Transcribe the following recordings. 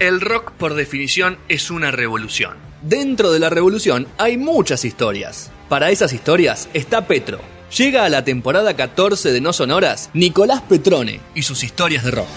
El rock, por definición, es una revolución. Dentro de la revolución hay muchas historias. Para esas historias está Petro. Llega a la temporada 14 de No Sonoras Nicolás Petrone y sus historias de rock.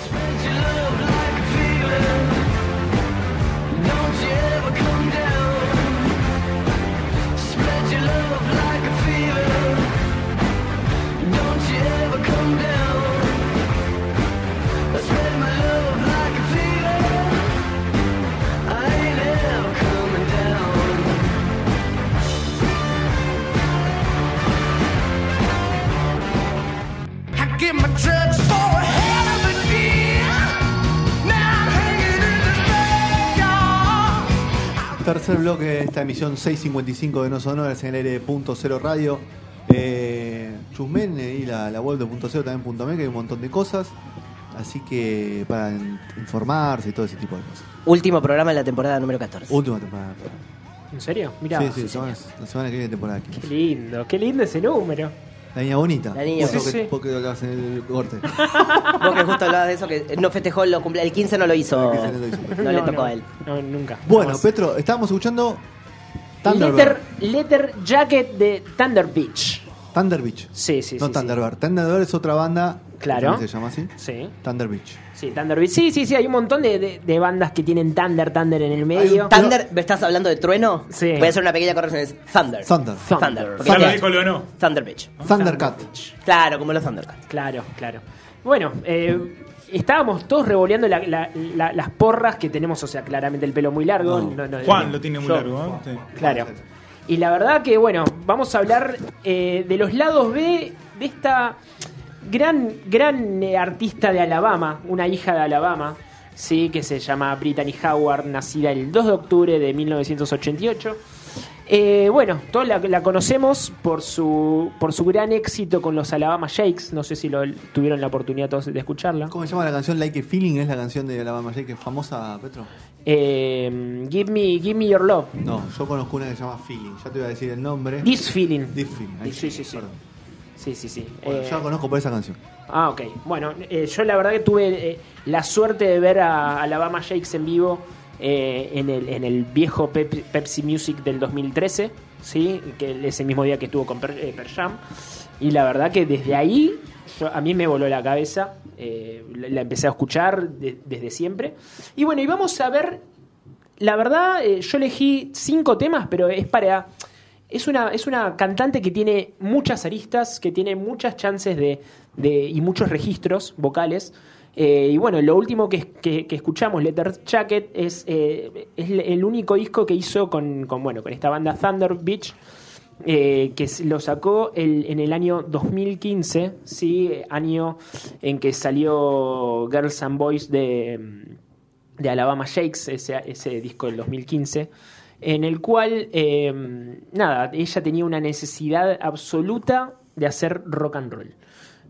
Tercer bloque de esta emisión 655 de No Sonoras en el aire de Punto Cero Radio. Eh, Chusmen y la, la web de Punto Cero también punto me, que hay un montón de cosas. Así que para in- informarse y todo ese tipo de cosas. Último programa de la temporada número 14. Última temporada. ¿En serio? Mira. sí, sí, semana- la semana que viene temporada 15. Qué lindo, qué lindo ese número. La niña bonita. La niña bonita. que- Sí, sí. vos que hablabas en el corte. Vos que justo hablabas de eso, que no festejó el cumpleaños. El 15 no lo hizo. El 15 no lo hizo. No le tocó a él. No, nunca. Bueno, Jamás. Petro, estábamos escuchando Letter. Letter Jacket de Thunder Beach. Thunder Beach. Sí, sí, no sí. Thunderbird. Thunderbird es otra banda. que Claro. Se llama así. Sí. Thunder Beach. Sí, Thunder Beach. Sí, sí, sí, hay un montón de, de- de bandas que tienen Thunder, Thunder en el medio. un- Thunder, ¿me estás hablando de trueno? Sí. Voy a hacer una pequeña corrección. Es Thunder. Thunder. Thunder. dijo, lo no. Thunder Beach. Thundercat. Claro, como los Thundercats. Claro, claro. Bueno, eh, estábamos todos revoleando la- la- la- las porras que tenemos, o sea, claramente el pelo muy largo. No. No, no, Juan no, lo tiene muy yo. largo, ¿eh? Sí. Claro. Y la verdad que, bueno, vamos a hablar eh, de los lados B de esta gran, gran eh, artista de Alabama, una hija de Alabama, sí, que se llama Brittany Howard, nacida el 2 de octubre de 1988. Eh, bueno, todos la, la conocemos por su, por su gran éxito con los Alabama Shakes. No sé si lo tuvieron la oportunidad todos de escucharla. ¿Cómo se llama la canción Like a Feeling? Es la canción de Alabama Shake, que es famosa, Petro. Eh, give, me, give me your love. No, yo conozco una que se llama Feeling. Ya te voy a decir el nombre. This feeling. This Feeling. ahí Sí, sí, sí. perdón. Sí, sí, sí. Bueno, Eh, yo la conozco por esa canción. Ah, ok. Bueno, eh, yo la verdad que tuve eh, la suerte de ver a Alabama Shakes en vivo eh, en, el, en el viejo Pep- Pepsi Music del 2013, ¿sí? Que ese mismo día que estuvo con Per, eh, Pearl Jam. Y la verdad que desde ahí yo- a mí me voló la cabeza. eh, la, la empecé a escuchar de- desde siempre. Y bueno, y vamos a ver. La verdad, eh, yo elegí cinco temas, pero es para. Es una, es una cantante que tiene muchas aristas, que tiene muchas chances de, de- y muchos registros vocales. Eh, y bueno, lo último que, escuchamos, Letter Jacket, es, eh, el único disco que hizo con, bueno, con esta banda Thunder Beach, eh, que lo sacó en el año 2015, ¿sí? año en que salió Girls and Boys de, Alabama Shakes, ese, ese disco del 2015, en el cual, eh, nada, ella tenía una necesidad absoluta de hacer rock and roll.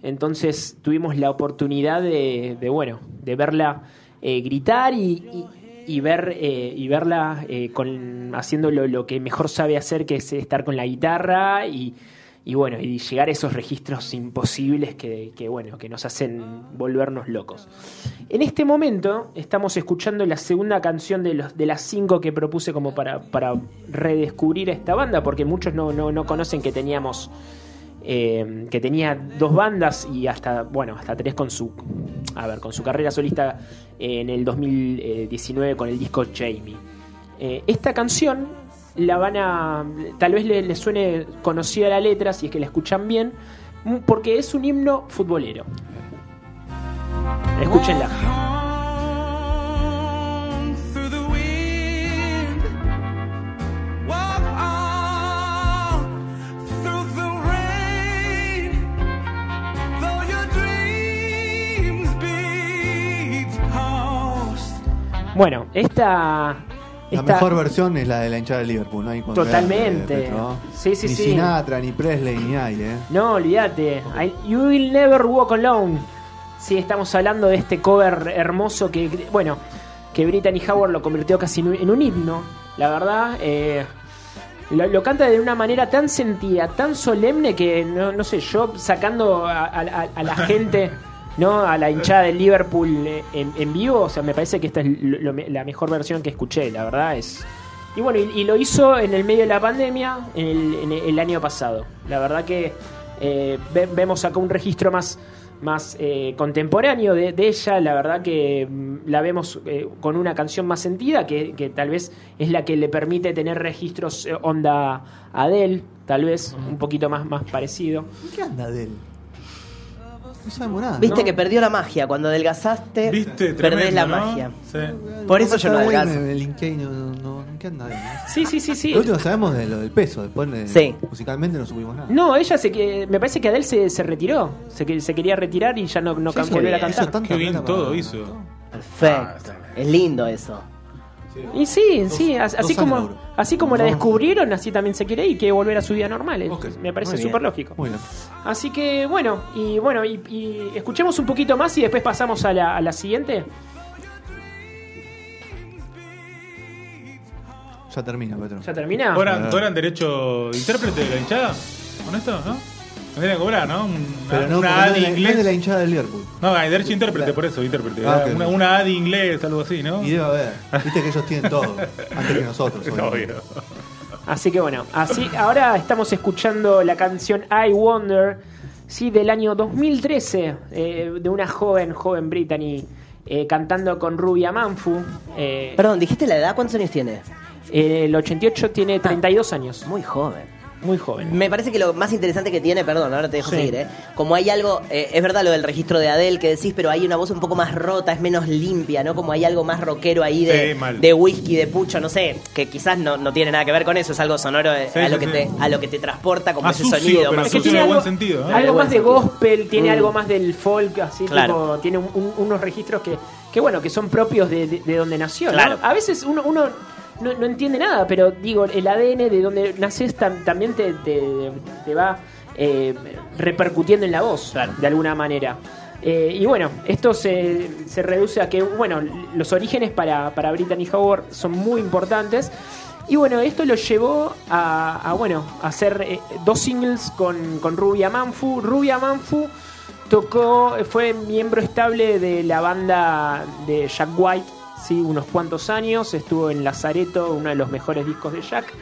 Entonces tuvimos la oportunidad de, bueno, de verla eh, gritar y, ver eh, y verla eh, con, haciendo lo, que mejor sabe hacer, que es estar con la guitarra y, bueno, y llegar a esos registros imposibles que, bueno, que nos hacen volvernos locos. En este momento estamos escuchando la segunda canción de, las cinco que propuse como para, para redescubrir esta banda, porque muchos no, no, no conocen que teníamos eh, que tenía dos bandas y hasta bueno hasta tres con su a ver con su carrera solista en el 2019 con el disco Jamie. Eh, esta canción la van a tal vez les le suene conocida la letra si es que la escuchan bien porque es un himno futbolero. Escúchenla bueno esta La mejor versión es la de la hinchada de Liverpool, ¿no? Ahí Totalmente. Petro, ¿no? Sí, sí, ni sí. Sinatra, ni Presley, ni nadie, ¿eh? No, olvídate. You will never walk alone. Sí, estamos hablando de este cover hermoso que, bueno, que Brittany Howard lo convirtió casi en un- himno. La verdad, eh, lo, lo canta de una manera tan sentida, tan solemne que, no, no sé, yo sacando a, a- a- a la gente ¿no? A la hinchada del Liverpool eh, en, en vivo. O sea, me parece que esta es lo- lo- la mejor versión que escuché, la verdad es. Y bueno, y, y lo hizo en el medio de la pandemia en el, en el año pasado. La verdad que eh, ve- vemos acá un registro más, más eh, contemporáneo de, de ella. La verdad que mm, la vemos eh, con una canción más sentida, que, que tal vez es la que le permite tener registros onda Adele, tal vez un poquito más, más parecido. ¿Qué anda de él? No sabemos nada. Viste No. que perdió la magia. Cuando adelgazaste, ¿Viste? perdés Tremendo, la ¿no? magia. Sí. Por eso yo no adelgazo. El Linkey no, no, no- ¿Qué anda de él? Sí, sí, sí, sí. Lo último sabemos de lo del peso. Después de- Sí. musicalmente no supimos nada. No, ella se que me parece que Adele se, se retiró, se, se quería retirar y ya no, no Sí, can- volver a cantar. Qué bien todo para- hizo. Perfecto. Es lindo eso. Y sí, sí, as- así dos como así como la Dos. descubrieron, así también se quiere y quiere volver a su vida normal. Me parece súper lógico. Muy bien. Así que bueno, y bueno, y, y escuchemos un poquito más y después pasamos a la, a la siguiente. Ya termina, Petro. ¿Ya termina? ¿Cobran, cobran derecho de intérprete de la hinchada? ¿Con esto? ¿No? No tienen que cobrar, ¿no? Un- Pero no, una A no de es de la- no es inglés. de la hinchada del Liverpool. No, hay derecho a intérprete, por eso, intérprete. Ah, ok. una, una A de inglés, algo así, ¿no? Y debe haber. Viste que ellos tienen todo. Antes que nosotros. Obvio. Así que bueno, así ahora estamos escuchando la canción I Wonder, sí, del año 2013, eh, de una joven, joven Brittany, eh, cantando con Rubia Manfu. Eh, Perdón, ¿dijiste la edad? ¿Cuántos años tiene? eh, el 88 tiene 32 años, Muy joven. Muy joven. Me parece que lo más interesante que tiene, perdón, ahora te dejo Sí. seguir, ¿eh? Como hay algo, eh, es verdad lo del registro de Adele que decís, pero hay una voz un poco más rota, es menos limpia, ¿no? Como hay algo más rockero ahí de, Sí, de whisky, de pucho, no sé, que quizás no, no tiene nada que ver con eso, es algo sonoro eh, Sí, a, lo sí, que sí. te, a lo que te transporta como Más ese sucio, sonido. pero más Es que sucio tiene algo, buen sentido, ¿eh? algo más de gospel, tiene Mm. algo más del folk, así Claro. tipo, tiene un- un- unos registros que, que bueno, que son propios de, de- de donde nació. ¿no? Claro. A veces uno, uno no, no entiende nada, pero digo, el ADN de donde naces tam- también te, te- te va eh, repercutiendo en la voz, Claro. de alguna manera. Eh, y bueno, esto se, se reduce a que, bueno, los orígenes para, para Brittany Howard son muy importantes. Y bueno, esto lo llevó a, a, bueno, a hacer eh, dos singles con, con Rubia Manfu. Rubia Manfu tocó, fue miembro estable de la banda de Jack White, sí, unos cuantos años. Estuvo en Lazareto, uno de los mejores discos de Jack.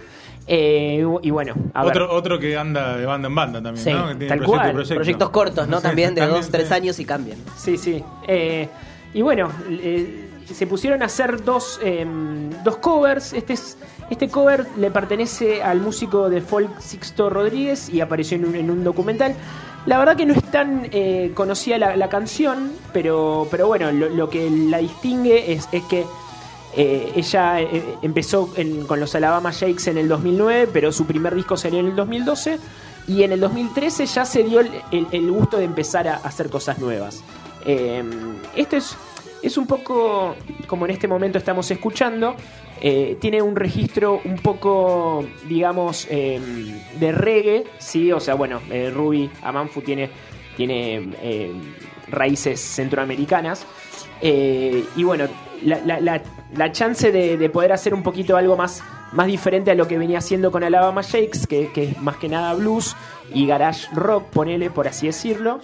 Eh, y bueno, a ver. Otro, otro que anda de banda en banda también, Sí, ¿no? Que tiene tal proyecto cual. proyecto. Proyectos cortos, ¿no? Sí, También de dos, tres años y cambian. Sí, sí. Eh, y bueno, eh, se pusieron a hacer dos, eh, dos covers. Este, es, este cover le pertenece al músico de folk Sixto Rodríguez y apareció en un, en un documental. La verdad que no es tan eh, conocida la, canción, pero, pero bueno, lo, que la distingue es, es que eh, ella eh, empezó en- con los Alabama Shakes en el 2009, pero su primer disco salió en el 2012. Y en el 2013 ya se dio el, el- gusto de empezar a hacer cosas nuevas. Eh, esto es, es un poco como en este momento estamos escuchando. Eh, tiene un registro un poco, digamos, eh, de reggae, ¿sí? O sea, bueno, eh, Ruby Amanfu tiene, tiene eh, raíces centroamericanas. Eh, y bueno, la, la- la- la chance de, de poder hacer un poquito algo más, más diferente a lo que venía haciendo con Alabama Shakes, que, que es más que nada blues y garage rock, ponele, por así decirlo.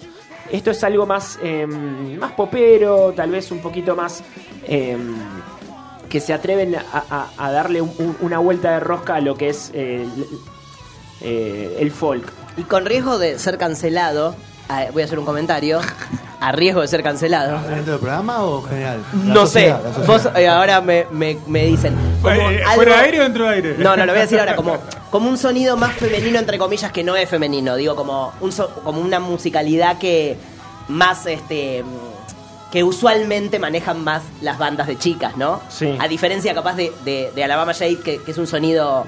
Esto es algo más, eh, más popero, tal vez un poquito más... que se atreven a, a- a darle un- un- una vuelta de rosca a lo que es eh, el, eh, el folk. Y con riesgo de ser cancelado, voy a hacer un comentario, a riesgo de ser cancelado. ¿Dentro del programa o general? La No sé, sociedad, vos eh, ahora me, me- me dicen. Eh, algo- ¿Fuera aire o dentro de aire? No, no, lo voy a decir ahora, como, como un sonido más femenino, entre comillas, que no es femenino. Digo, como, un so- como una musicalidad que más, este que usualmente manejan más las bandas de chicas, ¿no? Sí. A diferencia capaz de, de- de Alabama Shade, que, que es un sonido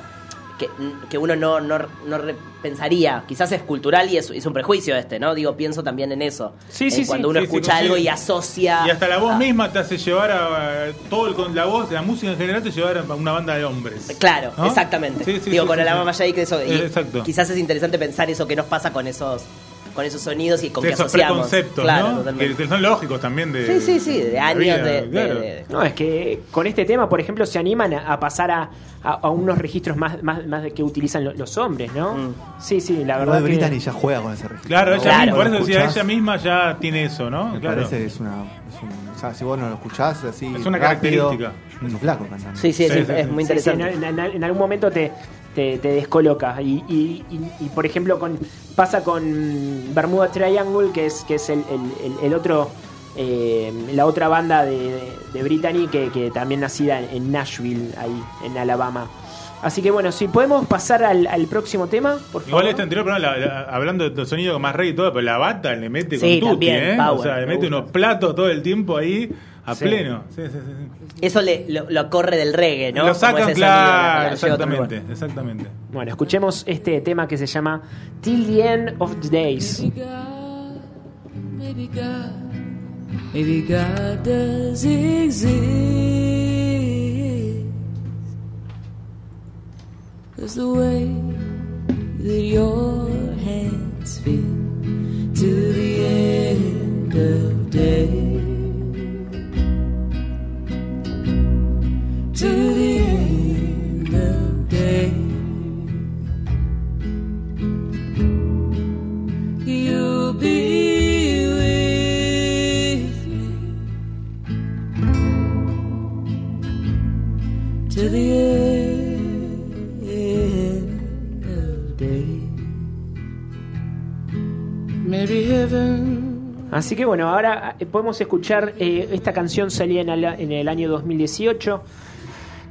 que, que uno no, no, no pensaría. Quizás es cultural y es, es un prejuicio este, ¿no? Digo, pienso también en eso. Sí, En sí, Cuando sí. uno escucha algo y asocia... Y hasta la voz misma te hace llevar a, todo el, con la voz, la música en general te lleva a una banda de hombres. Claro, ¿No? exactamente. Sí, sí, Digo, con Alabama sí. Shake eso. y Eh, Exacto. Quizás es interesante pensar eso que nos pasa con esos con esos sonidos y con que esos asociamos. preconceptos, claro, ¿no? totalmente. Que son lógicos también de. Sí, sí, sí, de años vida, de- de- claro. de- No, es que con este tema, por ejemplo, se animan a, a pasar a, a- a unos registros más, más, más de que utilizan lo- los hombres, ¿no? Mm. Sí, sí, la verdad que... Brittany ya juega con ese registro. Claro, ella Claro. misma, por eso ¿Lo decía, ella misma ya tiene eso, ¿no? Me Claro. parece que es una. es un- o sea, si vos no lo escuchás así. Es una rápido, característica. Un flaco cantando. Sí, sí, Sí, sí, sí, es sí. muy Sí, sí, interesante. en, en- en algún momento te, te, te descoloca. Y, y- y- y, por ejemplo, con pasa con Bermuda Triangle, que es, que es el, el- otro. eh, la otra banda de, de Brittany que, que también nacida en, en Nashville, ahí, en Alabama. Así que bueno, si podemos pasar al, al próximo tema, por favor. Igual este anterior, pero la- la- hablando de sonido más rey y todo, pero la bata le mete con Sí, tutti, también, ¿eh? power, o sea, le me mete gusta. unos platos todo el tiempo ahí a Sí. pleno. Sí, sí, sí, sí. Eso le, lo, lo corre del reggae, ¿no? Lo sacan, claro, otro exactamente, exactamente. Bueno, escuchemos este tema que se llama Till the End of the Days. Maybe God, maybe God, maybe God does exist. Cause the way that your Así que bueno, ahora eh, podemos escuchar eh, esta canción salía en en el año 2018.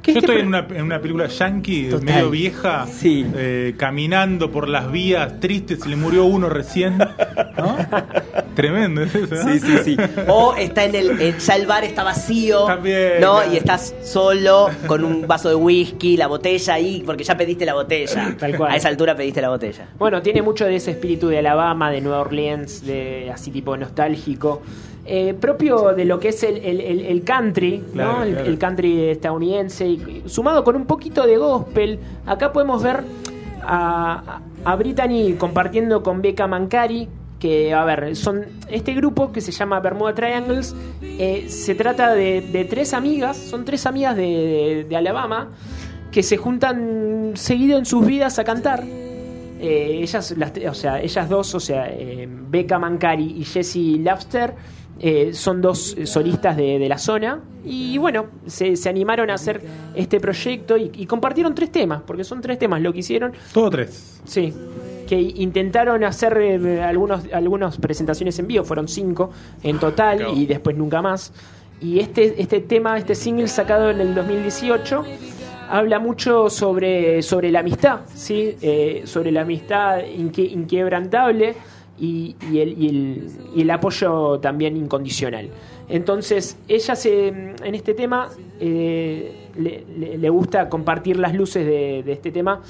Que Yo este estoy en una, en una película yankee, Total. medio vieja, Sí. eh, caminando por las vías tristes, se le murió uno recién. ¿no? Tremendo es eso, ¿no? Sí, sí, sí. O está en el. eh, ya el bar está vacío. También, ¿No? claro. Y estás solo con un vaso de whisky, la botella ahí, porque ya pediste la botella. Tal cual. A esa altura pediste la botella. Bueno, tiene mucho de ese espíritu de Alabama, de Nueva Orleans, de así tipo nostálgico. Eh, propio de lo que es el, el- el- el country, Claro, ¿no? El, claro. el country estadounidense, y, sumado con un poquito de gospel. Acá podemos ver a, a Brittany compartiendo con Becca Mancari, que, a ver, son este grupo que se llama Bermuda Triangles. eh, se trata de, de tres amigas, son tres amigas de, de- de Alabama, que se juntan seguido en sus vidas a cantar. Eh, ellas, las, o sea, ellas dos, o sea, eh, Becca Mancari y Jessie Lafster, eh, son dos solistas de, de la zona y bueno, se, se animaron a hacer este proyecto y, y compartieron tres temas, porque son tres temas lo que hicieron, Todo tres. sí, que intentaron hacer eh, algunos, algunas presentaciones en vivo, fueron cinco en total y después nunca más. Y este, este tema, este single sacado en el 2018, habla mucho sobre, sobre la amistad, ¿sí? Eh, sobre la amistad inque- inquebrantable y, y el, y, el, y el apoyo también incondicional. Entonces, ella se, en este tema eh, le, le- gusta compartir las luces de este tema.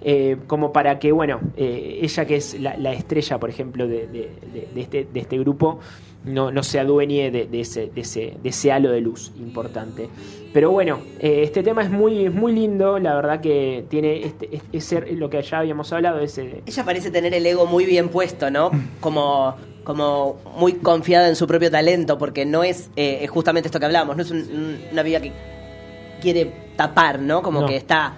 Eh, como para que, bueno, eh, ella que es la, la estrella, por ejemplo, de, de- de- de este, de este grupo, no, no se adueñe ese, de, ese, de ese halo de luz importante. Pero bueno, eh, este tema es muy, muy lindo, la verdad que tiene este, ese, lo que ya habíamos hablado, ese... Ella parece tener el ego muy bien puesto, ¿no? Como, como muy confiada en su propio talento, porque no es, es justamente esto que hablábamos, no es un- un- una vida que quiere tapar, ¿no? Como No. que está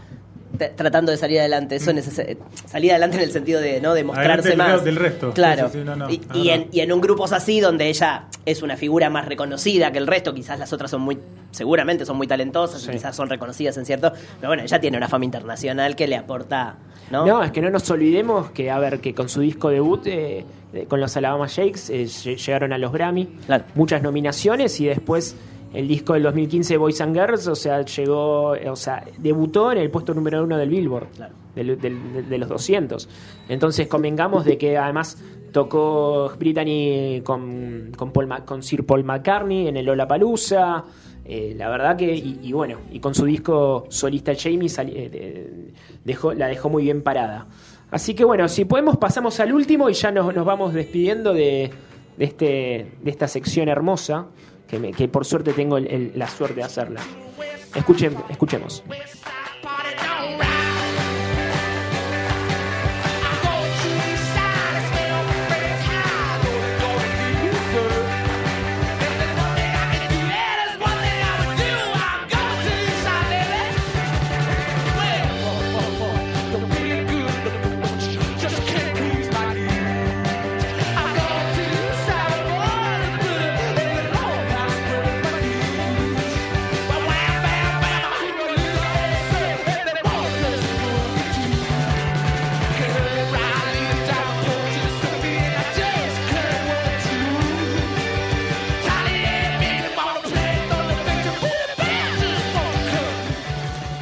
tratando de salir adelante. Eso neces- salir adelante en el sentido de no de mostrarse Adelante más. del resto. Claro. Sí, sí, sí, no, no, y, y en, y en un grupo así donde ella es una figura más reconocida que el resto, quizás las otras son muy, seguramente son muy talentosas, Sí. quizás son reconocidas en cierto, pero bueno, ella tiene una fama internacional que le aporta, ¿no? No, es que no nos olvidemos que, a ver, que con su disco debut, eh, con los Alabama Shakes, eh, lle- llegaron a los Grammy, Claro. muchas nominaciones y después el disco del 2015 Boys and Girls, o sea, llegó, o sea, debutó en el puesto número uno del Billboard, Claro. del- del- de, de los 200. Entonces convengamos de que además tocó Brittany con, con, Paul Ma- con Sir Paul McCartney en el Lollapalooza, eh, la verdad que, y, y bueno, y con su disco solista Jamie sali- eh, de- dejó, la dejó muy bien parada. Así que bueno, si podemos pasamos al último y ya nos, nos vamos despidiendo de, de este, de esta sección hermosa, que, me- que por suerte tengo el- la suerte de hacerla. Escuchen, escuchemos.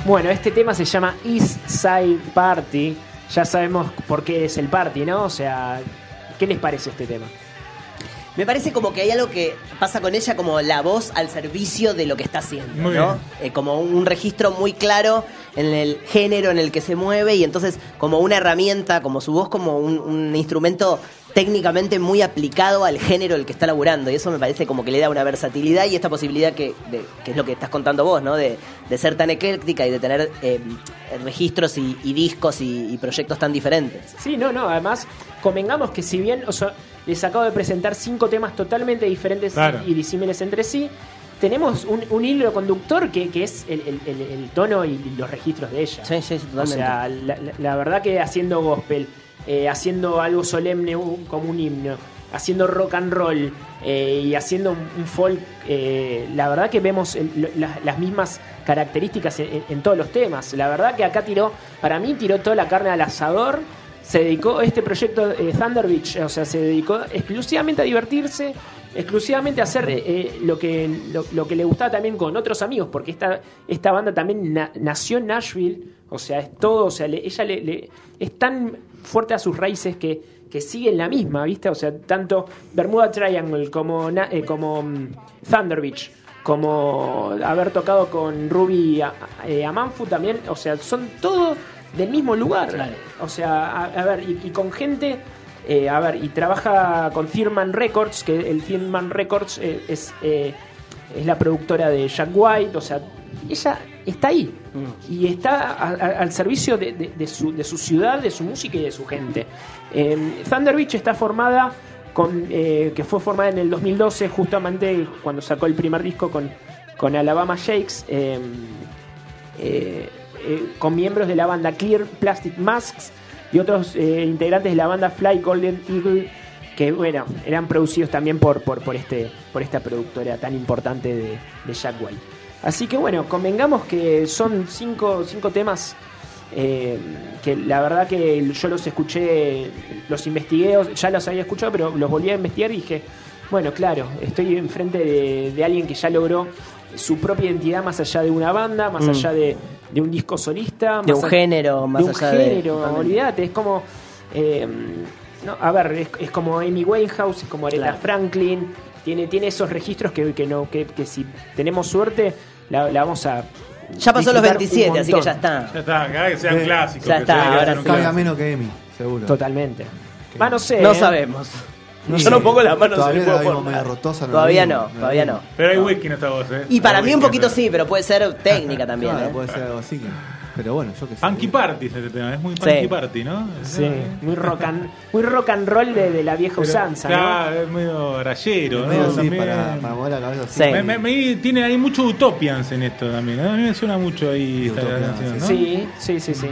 Bueno, este tema se llama East Side Party. Ya sabemos por qué es el party, ¿no? O sea, ¿qué les parece este tema? Me parece como que hay algo que pasa con ella como la voz al servicio de lo que está haciendo, Muy ¿no? Eh, como un registro muy claro en el género en el que se mueve y entonces como una herramienta, como su voz como un, un instrumento técnicamente muy aplicado al género el que está laburando y eso me parece como que le da una versatilidad y esta posibilidad que, de- que es lo que estás contando vos, ¿no? De, de ser tan ecléctica y de tener eh, registros y, y discos y, y proyectos tan diferentes. Sí, no, no, además, convengamos que si bien, o sea, les acabo de presentar cinco temas totalmente diferentes Claro. y disímiles entre sí, tenemos un, un hilo conductor que, que es el, el- el- el tono y los registros de ella. Sí, sí, sí, O totalmente. sea, la, la- la verdad que haciendo gospel, eh, haciendo algo solemne como un himno, haciendo rock and roll eh, y haciendo un, folk, eh, la verdad que vemos las, mismas características en, en- todos los temas. La verdad que acá tiró, para mí tiró toda la carne al asador. Se dedicó este proyecto Thunder Beach, o sea, se dedicó exclusivamente a divertirse, exclusivamente hacer eh, eh, lo, que, lo, lo que le gustaba también con otros amigos, porque esta, esta banda también na- nació en Nashville, o sea, es todo, o sea, le- ella le, le- es tan fuerte a sus raíces que, que sigue en la misma, ¿viste? O sea, tanto Bermuda Triangle como, eh, como mm, Thunder Beach, como haber tocado con Ruby eh, Amanfu también, o sea, son todos del mismo lugar. O sea, a, a ver, y, y con gente, eh, a ver, y trabaja con Thirman Records, que el Thirman Records eh, es, eh, es la productora de Jack White, o sea, ella está ahí y está a- a- al servicio de, de- de su, de su ciudad, de su música y de su gente. Eh, Thunder Beach está formada con, que fue formada en el 2012, justamente cuando sacó el primer disco con, con Alabama Shakes, eh, con miembros de la banda Clear Plastic Masks y otros eh, integrantes de la banda Fly Golden Eagle, que bueno, eran producidos también por, por, por, este, por esta productora tan importante de, de Jack White. Así que bueno, convengamos que son cinco, cinco temas eh, que la verdad que yo los escuché, los investigué, ya los había escuchado, pero los volví a investigar y dije, bueno, claro, estoy enfrente de, de alguien que ya logró su propia identidad más allá de una banda, más Mm. allá de, de un disco solista, De más un a- género, más de un allá de- género, totalmente. olvídate, es como eh, no, a ver, es, es como Amy Winehouse, es como Aretha Claro. Franklin, tiene, tiene esos registros que, que no, que, que si tenemos suerte la, la vamos a Ya pasó los disfrutar un 27, así que ya está. Ya está, que sean clásicos. ya que está, ahora sí. un clásico. menos que Emi, seguro. Totalmente. Va, no sé. No ¿eh? sabemos. No Yo sé. no pongo las manos en Todavía el la fuego. vimos medio rotosa, no Todavía no, todavía no. Pero hay whisky en esta voz, ¿eh? Y para Hay mí un whisky poquito esta sí, pero puede ser técnica también. Claro, ¿eh? puede ser algo así. que- Pero bueno, yo que sé. Funky Party es este tema, es muy Sí. funky party, ¿no? Sí, muy rock and, muy rock and roll de, de la vieja Pero, usanza, ¿no? Claro, es medio rayero, Medio ¿no? así, También. para, para mover la cabeza así. Sí. Me, me- me- tiene, hay mucho Utopians en esto también. ¿no? A mí me suena mucho ahí esta Utopians, canción, ¿no? Sí, sí, sí, sí.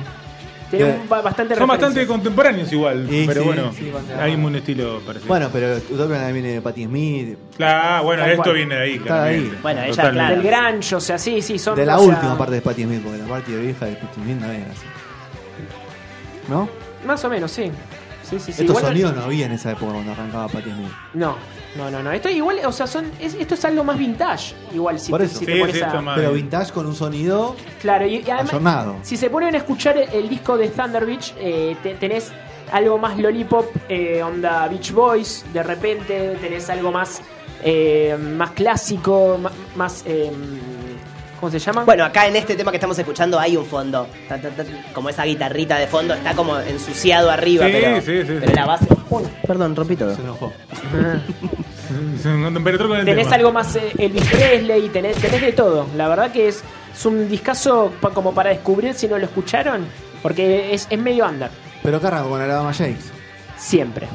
Tiene Bien. un- ba- bastante Son bastante contemporáneos igual, Y pero sí, bueno, sí, hay un estilo parecido. Bueno, pero Utopia también viene de Patti Smith. Claro, bueno, Tal esto cual. viene de ahí, Está claramente. ahí. Bueno, ella, Totalmente. Del claro. grunge, o sea, sí, sí, son... De la o sea, última parte de Patti Smith, porque la parte de vieja de Patti Smith no era así. ¿No? Más o menos, sí. Sí, sí, sí. Estos Igual- sonidos no había en esa época cuando arrancaba Patti Smith. No, no, no, no. Esto igual, o sea, son, es- esto es algo más vintage. Igual, si, Por te, eso. si te Sí, pones sí, a- esto más- Pero vintage con un sonido Claro, y, y además, ayornado. si se ponen a escuchar el disco de Thunder Beach, eh, te- tenés algo más lollipop, eh, onda Beach Boys, de repente tenés algo más, eh, más clásico, ma- más... eh, ¿Cómo se llama? Bueno, acá en este tema que estamos escuchando hay un fondo. Ta, ta, ta, como esa guitarrita de fondo está como ensuciado arriba, Sí, pero, sí, sí, pero sí. la base. Uy, perdón, rompí todo. Se enojó. Se con el tenés tema. algo más eh, Elvis Presley, tenés, tenés de todo. La verdad que es, es un discazo pa- como para descubrir si no lo escucharon, porque es, es medio under, Pero arrancó con Alabama Shakes. siempre.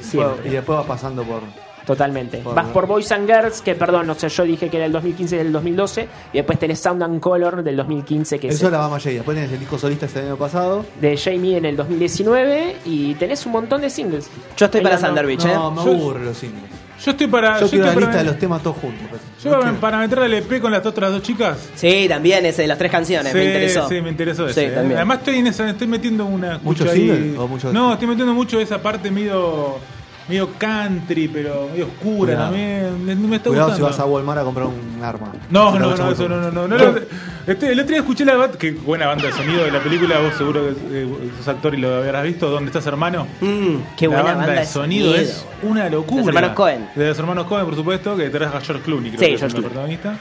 Y Siempre. después va pasando por. Totalmente. Por- Vas por Boys and Girls, que perdón, no sé, yo dije que era el 2015 y del 2012, y después tenés Sound and Color del 2015, que Eso es es Alabama Shakes. Después tenés el disco solista este año pasado. de Jamie en el 2019, y tenés un montón de singles. Yo estoy para ando. Beach, ¿eh? No, me Yo- aburre los singles. Yo estoy para. Yo quiero la lista de los temas todos juntos. pues. yo No para, para meter el EP con las otras dos chicas. Sí, también ese de las tres canciones, me interesó. Sí, me interesó Sí, ese. ¿eh? también. Además estoy en esa, estoy metiendo una ¿Mucho escucha ahí- single o mucho- No, estoy metiendo mucho esa parte medio medio country, pero medio oscura Cuidado. también. Me, me está Cuidado si gustando. vas a Walmart a comprar un arma. No, Si no, no, gusta eso no, no, no. no, no. Este, el otro día escuché la banda, que buena banda de sonido de la película, vos seguro que eh, sos actor y lo habrás visto, ¿Dónde estás hermano? Mm, qué la buena banda, de sonido es una locura. Los hermanos Cohen. De los hermanos Cohen, por supuesto, que traes a George Clooney, creo Sí, que es George el Clooney. protagonista.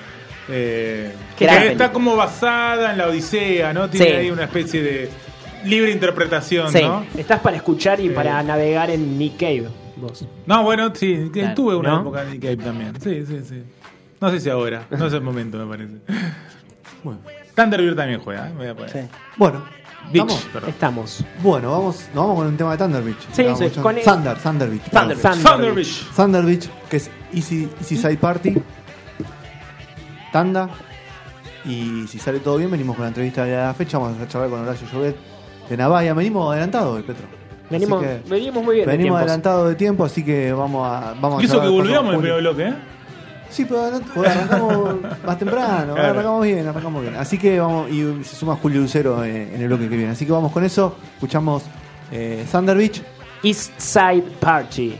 Eh, que está película. como basada en la Odisea, ¿no? Tiene Sí. ahí una especie de libre interpretación, Sí. ¿no? Estás para escuchar y Eh. para navegar en Nick Cave. Vos. No, bueno, sí, que Claro, tuve una ¿no? época en Nick Cave también. Sí, sí, sí. No sé si ahora, no es el momento, me parece. Bueno, Thunderbird también juega, ¿eh? Voy a poner. Sí. bueno, Beach, ¿estamos? perdón. Estamos. Bueno, vamos, nos vamos con un tema de Thunder Beach. Sí, Vamos sí, con el- Thunder, Thunder Beach. Thunder. Thunder Beach. Thunder Beach, que es Easy, Easy Side Party. Tanda. Y si sale todo bien, venimos con la entrevista de la fecha. Vamos a charlar con Horacio Llobet de Navalla. Venimos adelantados hoy, Petro. Venimos, venimos muy bien. de venimos tiempos. adelantados de tiempo, así que vamos a. Vamos Y a eso que volvíamos el primer bloque, ¿eh? Sí, pero arrancamos más temprano, Claro. arrancamos bien, arrancamos bien. Así que vamos, y se suma Julio Lucero eh, en el bloque que viene. Así que vamos con eso, escuchamos eh, Thunder Beach. East Side Party.